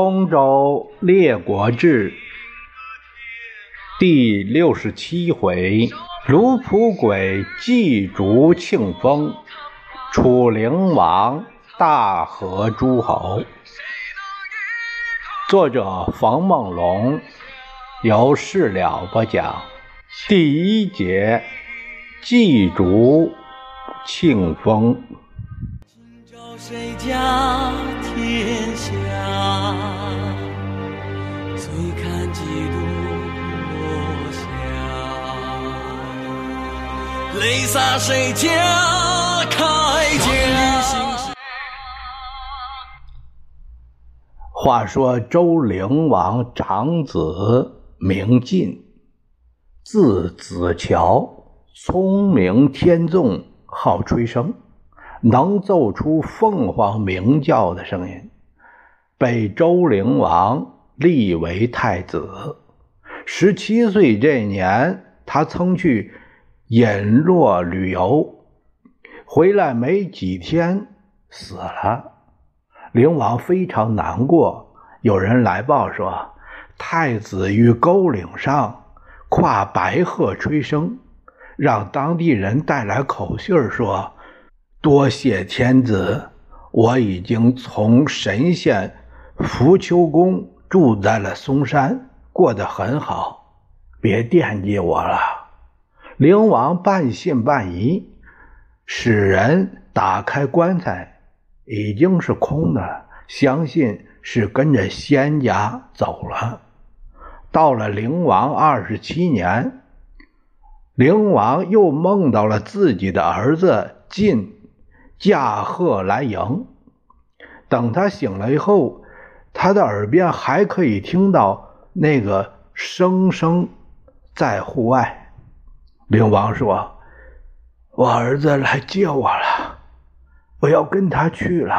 东周列国志第六十七回：卢普鬼祭竹庆丰，楚灵王大和诸侯。作者：冯梦龙，由事了播讲。第一节：祭竹庆丰。谁家天下？最看几度落霞。泪洒谁家铠甲？话说周灵王长子名晋，字子乔，聪明天纵，好吹笙。能奏出凤凰鸣叫的声音，被周灵王立为太子。十七岁这年，他曾去隐落旅游，回来没几天死了。灵王非常难过。有人来报说，太子于沟岭上跨白鹤吹笙，让当地人带来口信说。多谢天子，我已经从神仙福丘宫住在了嵩山，过得很好，别惦记我了。灵王半信半疑，使人打开棺材，已经是空的，相信是跟着仙家走了。到了灵王二十七年，灵王又梦到了自己的儿子晋。驾鹤来迎，等他醒了以后，他的耳边还可以听到那个声声在户外。灵王说：“我儿子来接我了，我要跟他去了。”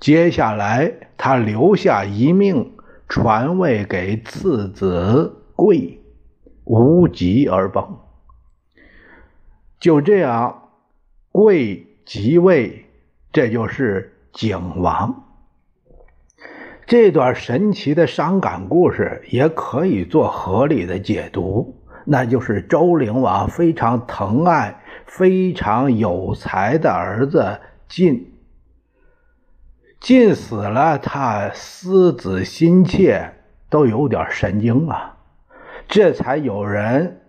接下来，他留下一命，传位给次子贵，无疾而崩。就这样，贵。即位，这就是景王。这段神奇的伤感故事也可以做合理的解读，那就是周灵王非常疼爱、非常有才的儿子晋。晋死了，他思子心切，都有点神经啊。这才有人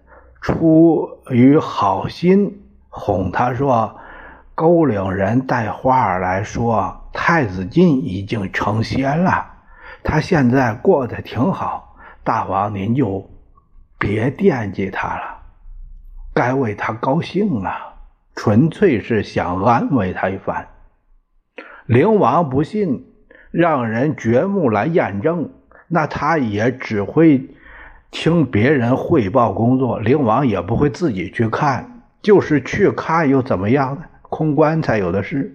出于好心哄他说。沟岭人带话来说，太子晋已经成仙了，他现在过得挺好。大王您就别惦记他了，该为他高兴了，纯粹是想安慰他一番。灵王不信，让人掘墓来验证，那他也只会听别人汇报工作，灵王也不会自己去看，就是去看又怎么样呢？空棺材有的是，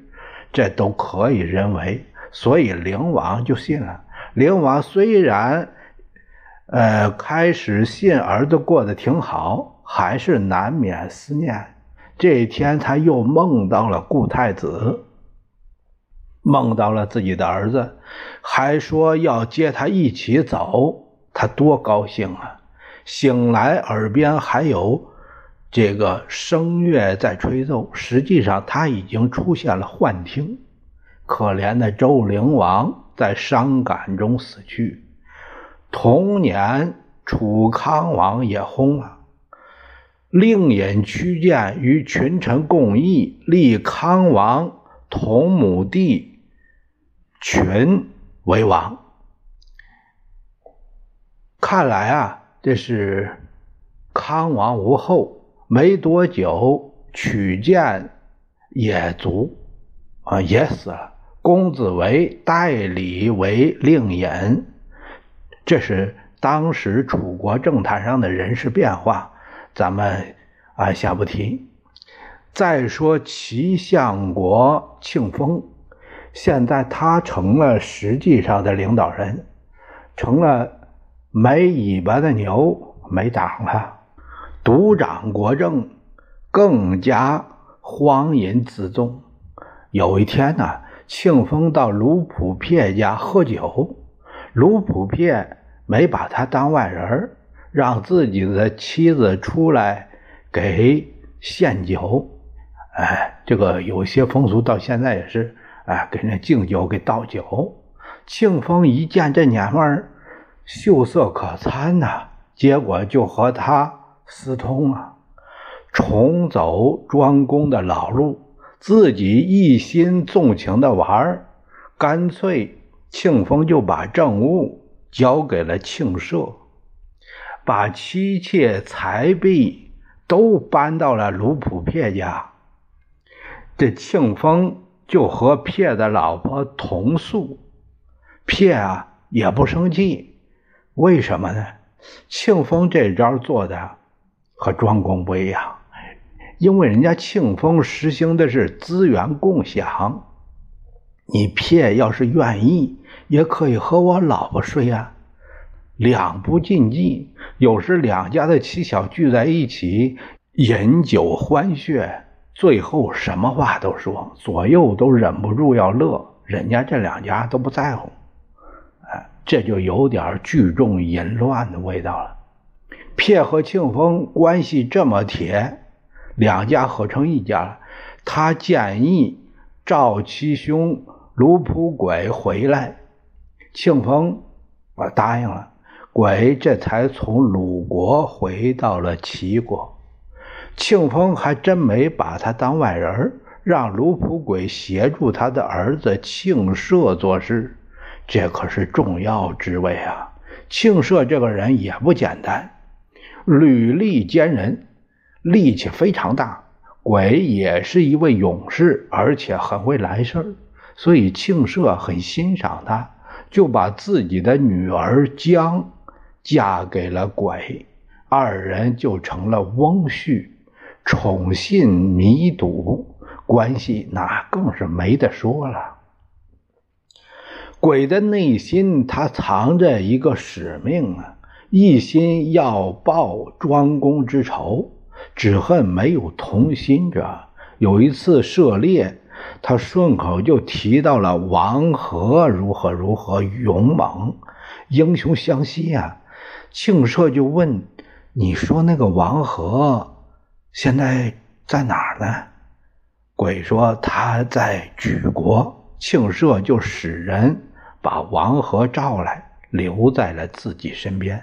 这都可以认为，所以灵王就信了。灵王虽然，呃，开始信儿子过得挺好，还是难免思念。这一天，他又梦到了顾太子，梦到了自己的儿子，还说要接他一起走，他多高兴啊！醒来，耳边还有。这个声乐在吹奏，实际上他已经出现了幻听。可怜的周灵王在伤感中死去。同年，楚康王也薨了，令尹屈建与群臣共议，立康王同母弟群为王。看来啊，这是康王无后。没多久，曲建也卒，啊，也死了。公子为代理为令尹，这是当时楚国政坛上的人事变化，咱们啊下不提。再说齐相国庆丰，现在他成了实际上的领导人，成了没尾巴的牛，没党了。独掌国政，更加荒淫自纵。有一天呢，庆丰到卢普撇家喝酒，卢普撇没把他当外人，让自己的妻子出来给献酒。哎，这个有些风俗到现在也是，哎，给人敬酒，给倒酒。庆丰一见这娘们儿秀色可餐呐，结果就和他私通啊，重走庄公的老路。自己一心纵情的玩儿干脆庆丰就把政务交给了庆社，把妻妾财币都搬到了卢普撇家。这庆丰就和撇的老婆同宿，撇啊也不生气，为什么呢？庆丰这招做的和庄公不一样。因为人家庆丰实行的是资源共享，你撇要是愿意，也可以和我老婆睡啊，两不禁忌。有时两家的妻小聚在一起，饮酒欢谑，最后什么话都说，左右都忍不住要乐，人家这两家都不在乎，哎，这就有点聚众淫乱的味道了。撇和庆丰关系这么铁。两家合成一家了，他建议赵其兄卢普轨回来，庆丰我答应了，轨这才从鲁国回到了齐国。庆丰还真没把他当外人，让卢普轨协助他的儿子庆社做事，这可是重要职位啊！庆社这个人也不简单，履历坚人。力气非常大，鬼也是一位勇士，而且很会来事儿，所以庆社很欣赏他，就把自己的女儿姜嫁给了鬼，二人就成了翁婿，宠信弥笃，关系那更是没得说了。鬼的内心他藏着一个使命啊，一心要报庄公之仇。只恨没有同心者。有一次涉猎，他顺口就提到了王和如何如何勇猛，英雄相惜啊。庆社就问：“你说那个王和现在在哪儿呢？”鬼说：“他在举国。”庆社就使人把王和召来，留在了自己身边。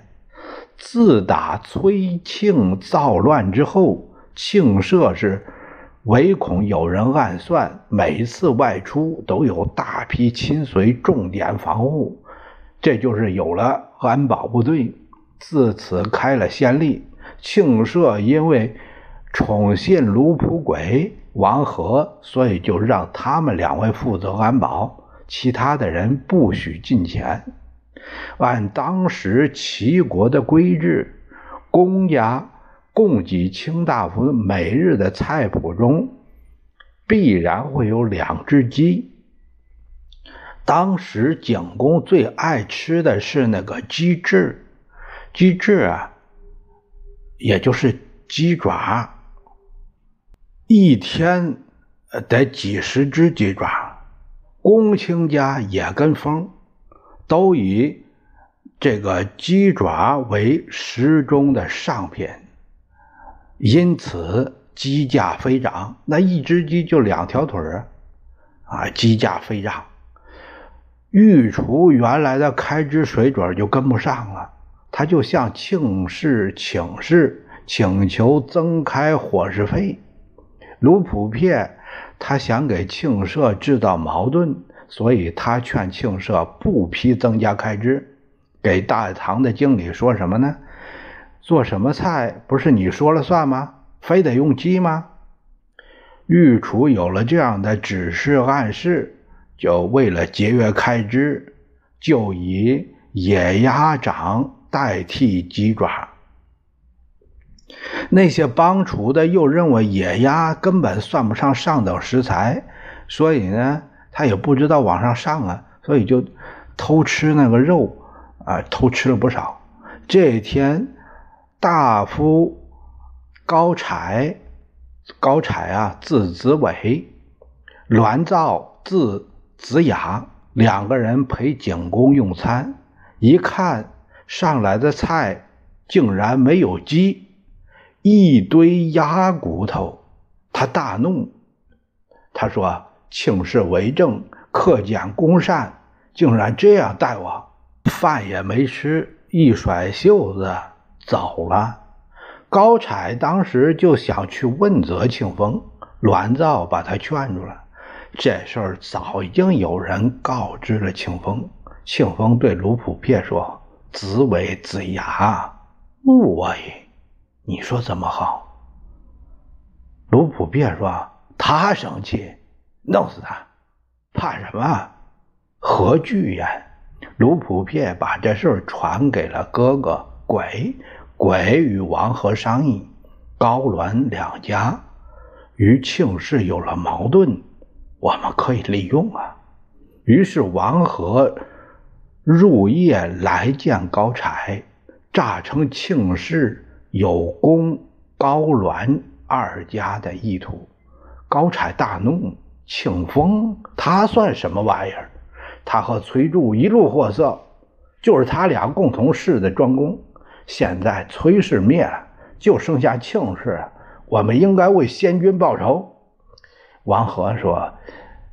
自打崔庆造乱之后，庆社是唯恐有人暗算，每次外出都有大批亲随重点防护，这就是有了安保部队。自此开了先例。庆社因为宠信卢普轨、王和，所以就让他们两位负责安保，其他的人不许进前。按当时齐国的规制，公家供给卿大夫每日的菜谱中，必然会有两只鸡。当时景公最爱吃的是那个鸡翅，鸡翅啊，也就是鸡爪，一天得几十只鸡爪。公卿家也跟风。都以这个鸡爪为时钟的上品，因此鸡价飞涨。那一只鸡就两条腿儿啊，鸡价飞涨。御厨原来的开支水准就跟不上了，他就向庆氏请示，请求增开伙食费。卢普片他想给庆社制造矛盾。所以他劝庆社不批增加开支，给大堂的经理说什么呢？做什么菜不是你说了算吗？非得用鸡吗？御厨有了这样的指示暗示，就为了节约开支，就以野鸭掌代替鸡爪。那些帮厨的又认为野鸭根本算不上上等食材，所以呢？他也不知道往上上啊，所以就偷吃那个肉啊，偷吃了不少。这一天，大夫高柴，高柴啊，字子伟，栾造字子雅两个人陪景公用餐，一看上来的菜竟然没有鸡，一堆鸭骨头，他大怒。他说：“请示为政，克俭公善，竟然这样待我，饭也没吃，一甩袖子走了。”高彩当时就想去问责庆丰，栾造把他劝住了。这事儿早已经有人告知了庆丰。庆丰对卢普撇说：“子为子牙，勿为。”你说怎么好？卢普撇说：“他生气，弄死他，怕什么？何惧呀？”卢普片把这事传给了哥哥鬼。鬼与王和商议，高栾两家与庆氏有了矛盾。我们可以利用啊！于是王和入夜来见高柴，诈称庆氏有攻高栾二家的意图。高柴大怒，庆丰他算什么玩意儿？他和崔杼一路货色，就是他俩共同事的专攻。现在崔氏灭了，就剩下庆氏，我们应该为先君报仇。王和说：“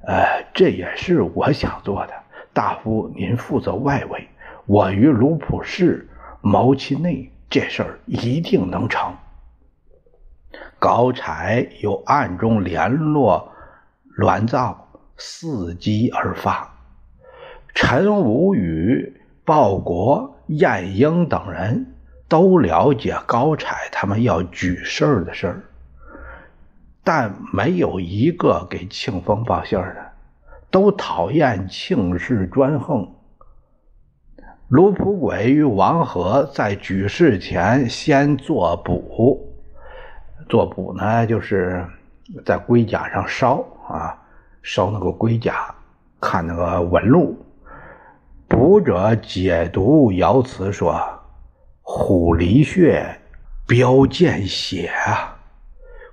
呃，这也是我想做的。大夫，您负责外围，我与卢普氏谋其内，这事儿一定能成。”高柴又暗中联络栾造，伺机而发。陈无宇、鲍国、晏婴等人都了解高柴他们要举事儿的事儿。但没有一个给庆丰报信的，都讨厌庆氏专横。卢普轨与王和在举事前先做补，做补呢，就是在龟甲上烧啊，烧那个龟甲，看那个纹路。卜者解读爻辞说：“虎离穴，标见血啊，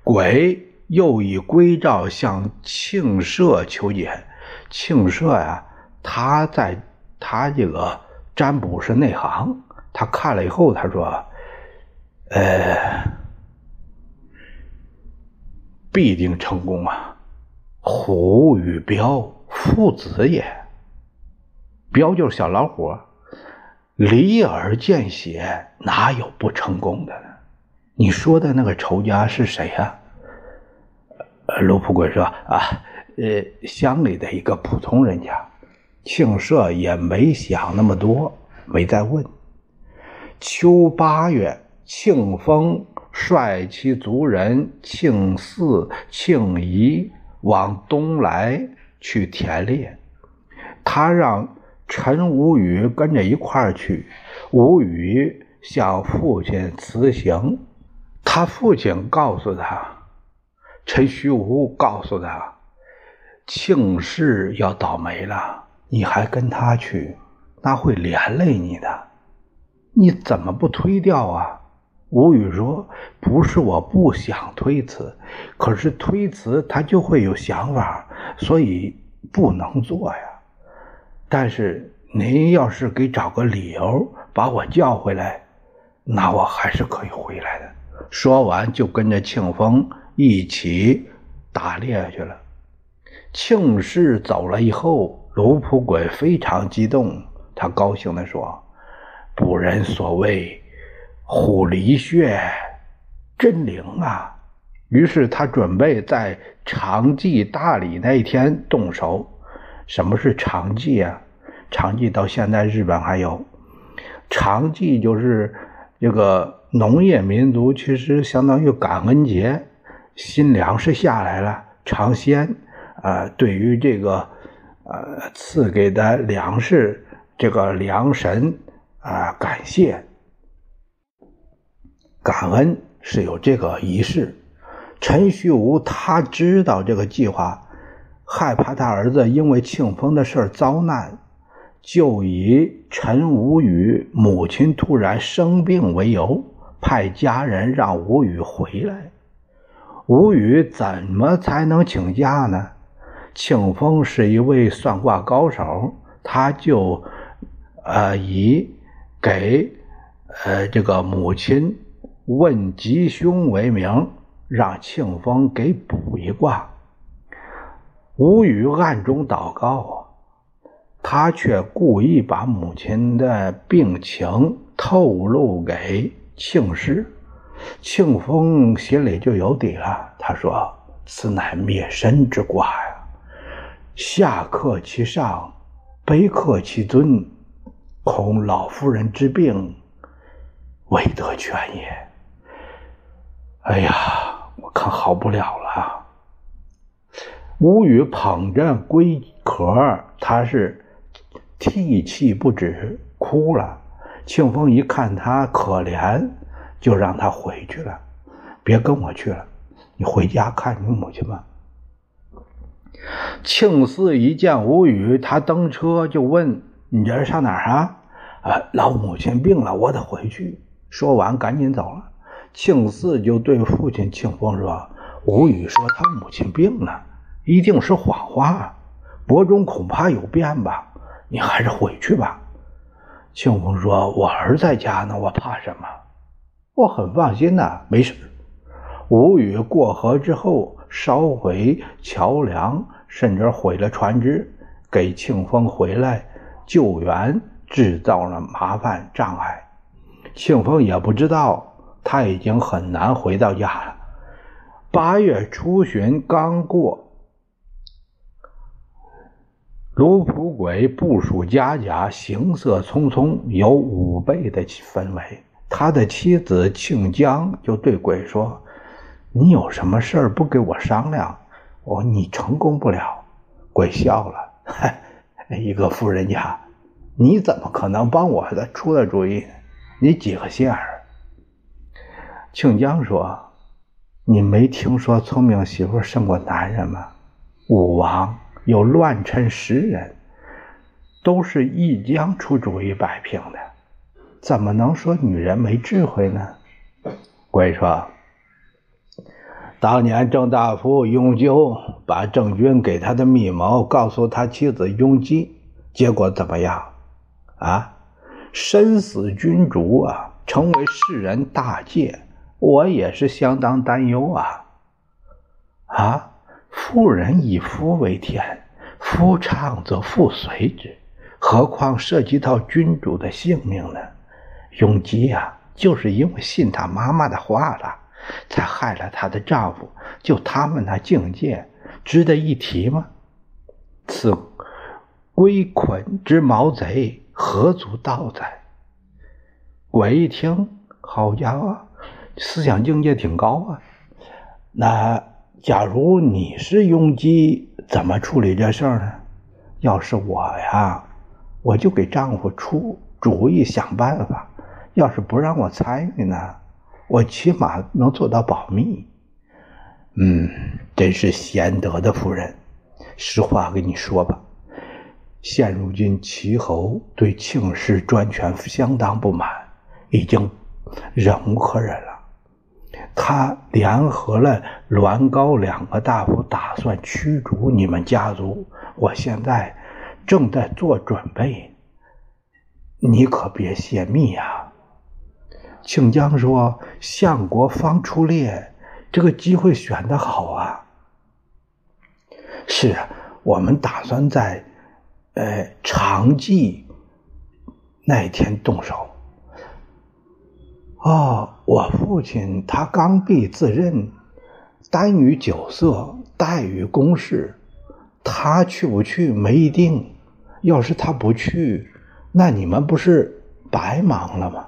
鬼。”又以归诏向庆社求解。庆社呀，他在他这个占卜是内行，他看了以后，他说：“呃，必定成功啊！虎与彪父子也，彪就是小老虎，离而见血，哪有不成功的呢？你说的那个仇家是谁呀？”卢普贵说：“啊，呃，乡里的一个普通人家，庆社也没想那么多，没再问。秋八月，庆丰率其族人庆嗣、庆仪往东来去田猎，他让陈无宇跟着一块儿去。无宇向父亲辞行，他父亲告诉他。”陈虚无告诉他：“庆氏要倒霉了，你还跟他去，那会连累你的。你怎么不推掉啊？”吴语说：“不是我不想推辞，可是推辞他就会有想法，所以不能做呀。但是您要是给找个理由把我叫回来，那我还是可以回来的。”说完就跟着庆丰。一起打猎去了。庆氏走了以后，卢普鬼非常激动，他高兴地说：“古人所谓‘虎离穴’，真灵啊！”于是他准备在长祭大礼那一天动手。什么是长祭啊？长祭到现在日本还有。长祭就是这个农业民族，其实相当于感恩节。新粮食下来了，尝鲜，啊，对于这个，呃，赐给的粮食，这个粮神，啊，感谢，感恩是有这个仪式。陈虚无他知道这个计划，害怕他儿子因为庆丰的事遭难，就以陈无宇母亲突然生病为由，派家人让吴宇回来。吴语怎么才能请假呢？庆丰是一位算卦高手，他就呃以给呃这个母亲问吉凶为名，让庆丰给卜一卦。吴语暗中祷告啊，他却故意把母亲的病情透露给庆氏。庆丰心里就有底了。他说：“此乃灭身之卦呀，下克其上，卑克其尊，恐老夫人之病未得全也。”哎呀，我看好不了了。吴语捧着龟壳，他是涕泣不止，哭了。庆丰一看他可怜。就让他回去了，别跟我去了，你回家看你母亲吧。庆四一见吴语，他登车就问：“你这是上哪儿啊？”“啊，老母亲病了，我得回去。”说完赶紧走了。庆四就对父亲庆丰说：“吴语说他母亲病了，一定是谎话，伯仲恐怕有变吧？你还是回去吧。”庆丰说：“我儿在家呢，我怕什么？”我很放心呐，没事。吴语过河之后，烧毁桥梁，甚至毁了船只，给庆丰回来救援制造了麻烦障碍。庆丰也不知道，他已经很难回到家了。八月初旬刚过，卢普鬼部署家甲，行色匆匆，有五倍的氛围。他的妻子庆江就对鬼说：“你有什么事儿不给我商量？我你成功不了。”鬼笑了：“嗨，一个富人家，你怎么可能帮我的出的主意？你几个心眼儿？”庆江说：“你没听说聪明媳妇胜过男人吗？武王有乱臣十人，都是一江出主意摆平的。”怎么能说女人没智慧呢？鬼说：“当年郑大夫雍纠把郑军给他的密谋告诉他妻子雍姬，结果怎么样？啊，身死君主啊，成为世人大戒。我也是相当担忧啊！啊，妇人以夫为天，夫唱则妇随之，何况涉及到君主的性命呢？”永吉呀，就是因为信他妈妈的话了，才害了她的丈夫。就他们那境界，值得一提吗？此龟捆之毛贼，何足道哉？鬼一听，好家伙，思想境界挺高啊。那假如你是庸基，怎么处理这事儿呢？要是我呀，我就给丈夫出主意，想办法。要是不让我参与呢，我起码能做到保密。嗯，真是贤德的夫人。实话跟你说吧，现如今齐侯对庆氏专权相当不满，已经忍无可忍了。他联合了栾高两个大夫，打算驱逐你们家族。我现在正在做准备，你可别泄密啊！庆江说：“相国方出猎，这个机会选的好啊。是啊，我们打算在，呃，长祭那天动手。哦，我父亲他刚愎自任，耽于酒色，怠于公事，他去不去没定。要是他不去，那你们不是白忙了吗？”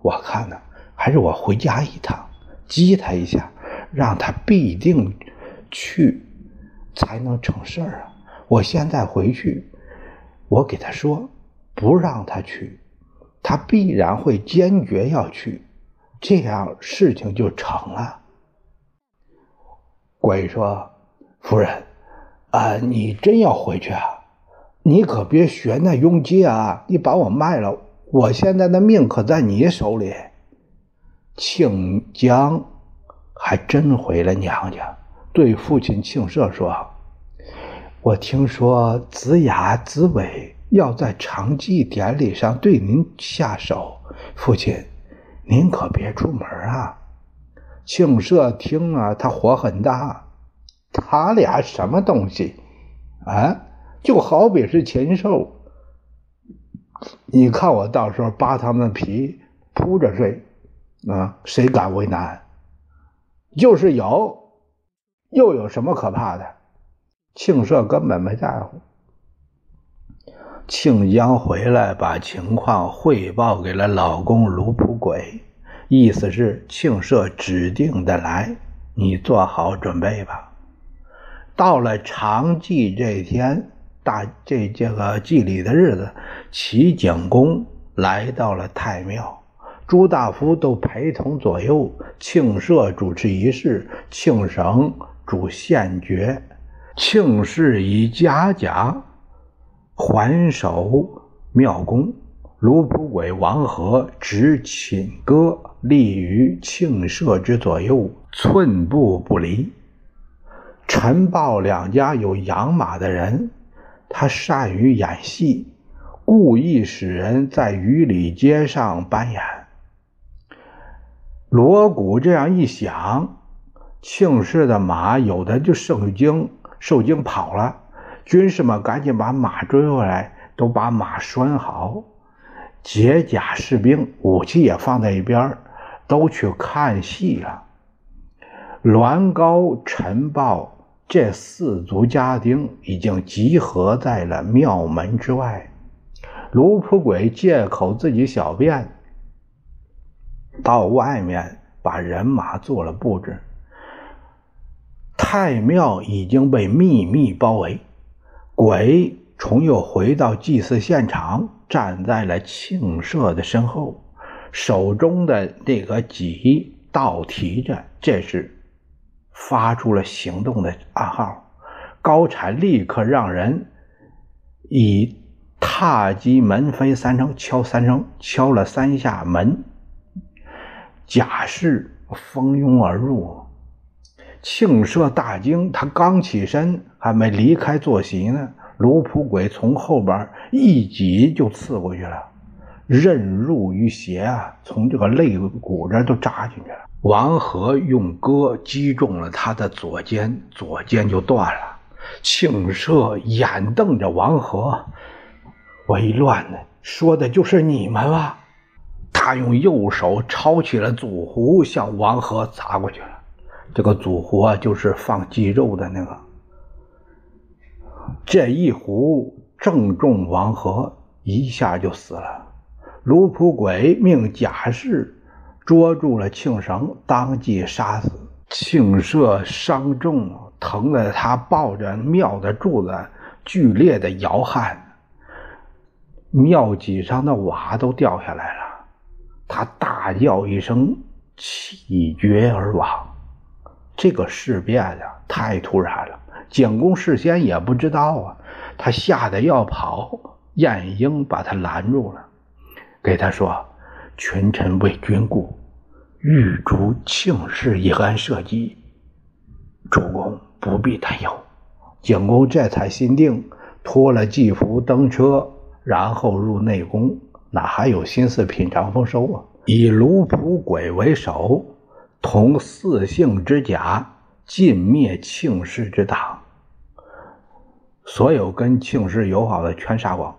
我看呢，还是我回家一趟，激他一下，让他必定去，才能成事儿啊！我现在回去，我给他说，不让他去，他必然会坚决要去，这样事情就成了。鬼说：“夫人，啊，你真要回去啊？你可别学那雍基啊！你把我卖了。”我现在的命可在你手里，庆江还真回了娘家，对父亲庆社说：“我听说子雅、子伟要在长祭典礼上对您下手，父亲，您可别出门啊！庆社听了，他火很大。他俩什么东西啊？就好比是禽兽。你看我到时候扒他们的皮，铺着睡，啊，谁敢为难？就是有，又有什么可怕的？庆社根本没在乎。庆江回来，把情况汇报给了老公卢普轨，意思是庆社指定的来，你做好准备吧。到了长祭这天。大这这个祭礼的日子，齐景公来到了太庙，朱大夫都陪同左右。庆社主持仪式，庆绳主献爵，庆氏以嘉奖还守庙公。卢普鬼、王和执寝歌，立于庆社之左右，寸步不离。陈豹两家有养马的人。他善于演戏，故意使人在雨里街上扮演。锣鼓这样一响，庆氏的马有的就受惊，受惊跑了。军士们赶紧把马追回来，都把马拴好。解甲士兵武器也放在一边，都去看戏了。栾高、陈豹。这四族家丁已经集合在了庙门之外。卢普鬼借口自己小便，到外面把人马做了布置。太庙已经被秘密包围，鬼重又回到祭祀现场，站在了庆社的身后，手中的那个戟倒提着，这是。发出了行动的暗号，高产立刻让人以踏击门扉三声敲三声，敲了三下门，甲士蜂拥而入。庆社大惊，他刚起身，还没离开坐席呢，卢普鬼从后边一戟就刺过去了，刃入于鞋啊，从这个肋骨这都扎进去了。王和用戈击中了他的左肩，左肩就断了。庆社眼瞪着王和，为乱呢说的就是你们吧？他用右手抄起了祖壶，向王和砸过去。这个祖壶啊，就是放鸡肉的那个。这一壶正中王和，一下就死了。卢普鬼命贾氏。捉住了庆绳，当即杀死。庆社伤重，疼得他抱着庙的柱子剧烈的摇撼，庙脊上的瓦都掉下来了。他大叫一声，气绝而亡。这个事变呀，太突然了，景公事先也不知道啊。他吓得要跑，晏婴把他拦住了，给他说。群臣为君故，欲逐庆氏以安社稷。主公不必担忧。景公这才心定，脱了祭服登车，然后入内宫，哪还有心思品尝丰收啊？以卢普鬼为首，同四姓之甲，尽灭庆氏之党。所有跟庆氏友好的全杀光，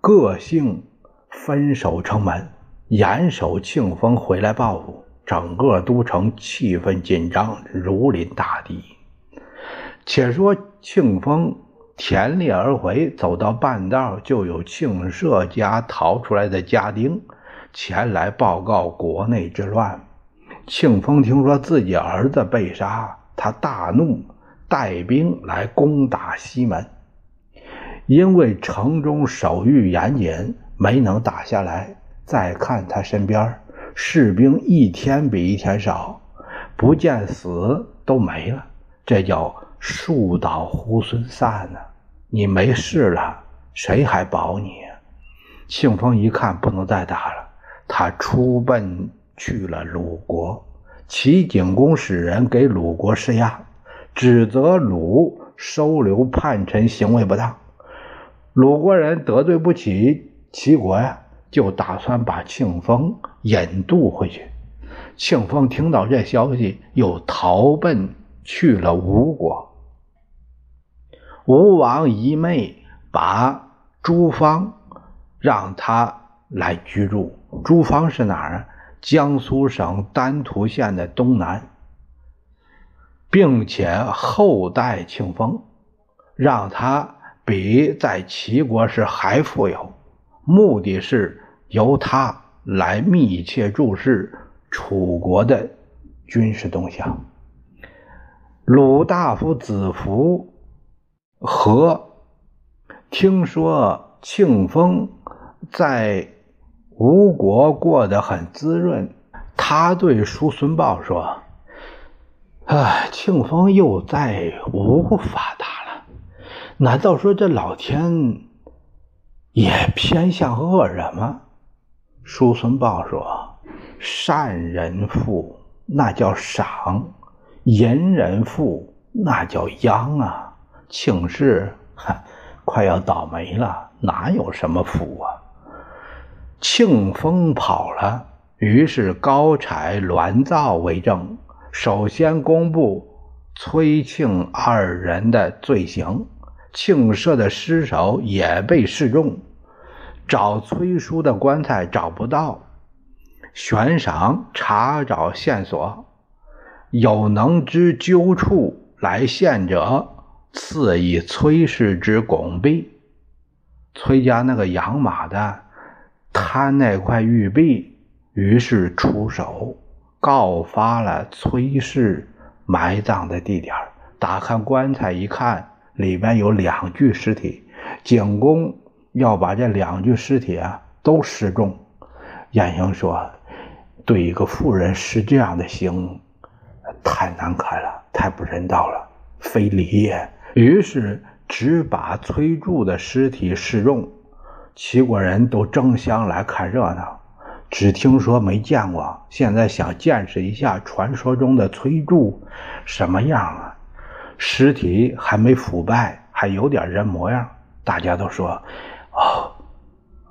各姓分守城门。严守庆丰回来报复，整个都城气氛紧张，如临大敌。且说庆丰田猎而回，走到半道，就有庆社家逃出来的家丁前来报告国内之乱。庆丰听说自己儿子被杀，他大怒，带兵来攻打西门，因为城中守御严谨，没能打下来。再看他身边，士兵一天比一天少，不见死都没了，这叫树倒猢狲散呢。你没事了，谁还保你？庆丰一看不能再打了，他出奔去了鲁国。齐景公使人给鲁国施压，指责鲁收留叛臣行为不当。鲁国人得罪不起齐国呀，就打算把庆丰引渡回去。庆丰听到这消息，又逃奔去了吴国。吴王一妹把朱芳让他来居住。朱芳是哪儿啊？江苏省丹徒县的东南，并且厚待庆丰，让他比在齐国时还富有，目的是由他来密切注视楚国的军事动向。鲁大夫子服和听说庆丰在。吴国过得很滋润，他对叔孙豹说：“啊，庆丰又在吴发达了，难道说这老天也偏向恶人吗？”叔孙豹说：“善人富，那叫赏；淫人富，那叫殃啊！庆氏快要倒霉了，哪有什么福啊？”庆丰跑了，于是高柴、栾造为证，首先公布崔庆二人的罪行。庆社的尸首也被示众，找崔叔的棺材找不到，悬赏查找线索，有能知究处来献者，赐以崔氏之拱璧。崔家那个养马的。贪那块玉璧，于是出手告发了崔氏埋葬的地点。打开棺材一看，里面有两具尸体。景公要把这两具尸体啊都示众。晏婴说：“对一个妇人施这样的刑，太难看了，太不人道了，非礼也。”于是只把崔杼的尸体示众。齐国人都争相来看热闹，只听说没见过，现在想见识一下传说中的崔杼什么样啊？尸体还没腐败，还有点人模样。大家都说：“哦，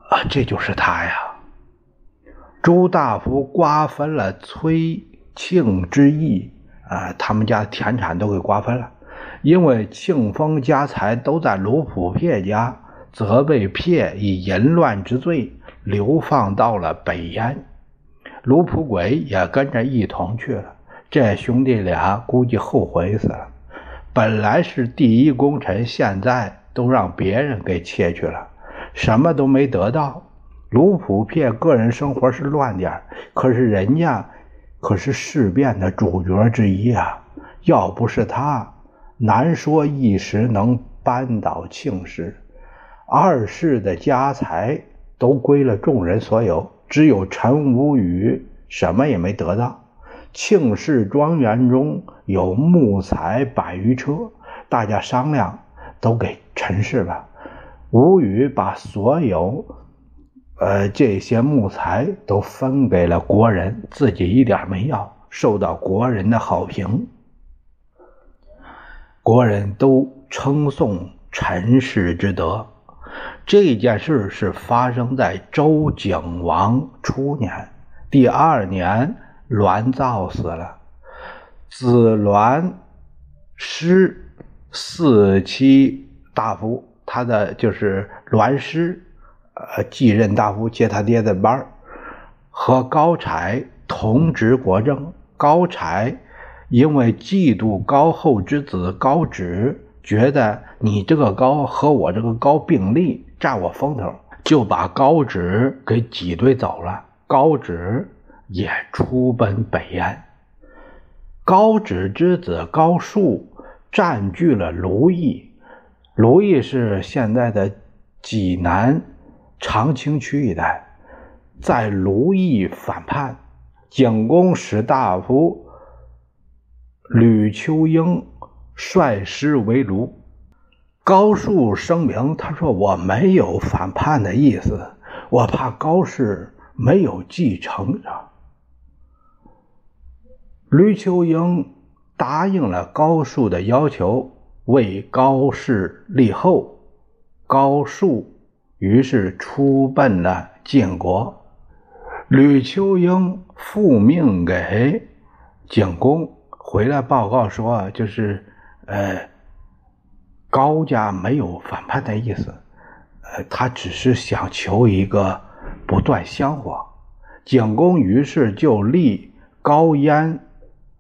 啊，这就是他呀！”朱大夫瓜分了崔庆之意啊，他们家田产都给瓜分了，因为庆丰家财都在卢普撇家。则被撇以淫乱之罪流放到了北燕，卢普轨也跟着一同去了。这兄弟俩估计后悔死了。本来是第一功臣，现在都让别人给窃去了，什么都没得到。卢普撇个人生活是乱点可是人家可是事变的主角之一啊！要不是他，难说一时能扳倒庆氏。二世的家财都归了众人所有，只有陈无宇什么也没得到。庆氏庄园中有木材百余车，大家商量都给陈氏吧。吴宇把所有，呃这些木材都分给了国人，自己一点没要，受到国人的好评。国人都称颂陈氏之德。这件事是发生在周景王初年，第二年栾造死了，子栾师四妻大夫，他的就是栾师，呃，继任大夫接他爹的班儿和高柴同执国政。高柴因为嫉妒高后之子高止。觉得你这个高和我这个高并立，占我风头，就把高止给挤兑走了。高止也出奔北燕。高止之子高树占据了卢邑，卢邑是现在的济南长清区一带，在卢邑反叛，景公使大夫吕秋英。率师围卢，高树声明，他说：“我没有反叛的意思，我怕高氏没有继承者。”吕秋英答应了高树的要求，为高氏立后，高树于是出奔了晋国。吕秋英复命给景公回来报告说，就是呃，高家没有反叛的意思，呃，他只是想求一个不断香火。景公于是就立高燕，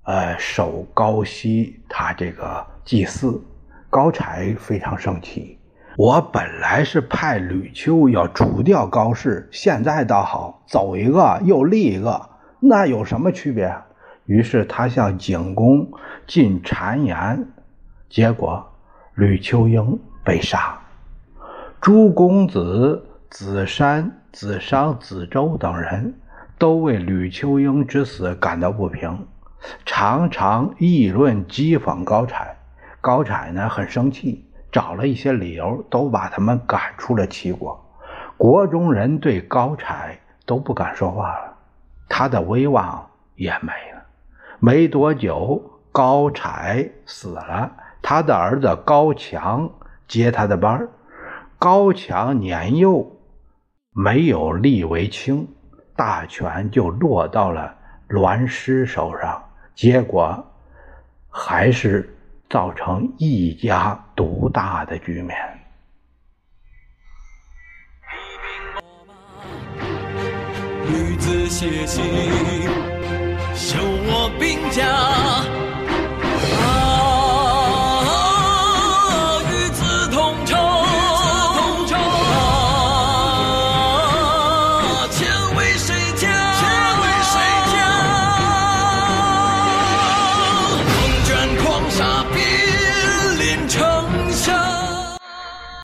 呃，守高息，他这个祭祀。高柴非常生气。我本来是派吕秋要除掉高氏，现在倒好，走一个又立一个，那有什么区别？于是他向景公进谗言，结果吕秋英被杀。朱公子子山、子商、子周等人都为吕秋英之死感到不平，常常议论讥讽高柴。高柴呢很生气。找了一些理由，都把他们赶出了齐国。国中人对高柴都不敢说话了，他的威望也没了。没多久，高柴死了，他的儿子高强接他的班高强年幼，没有立为卿，大权就落到了栾师手上。结果还是。造成一家独大的局面。女子写信，修我兵家。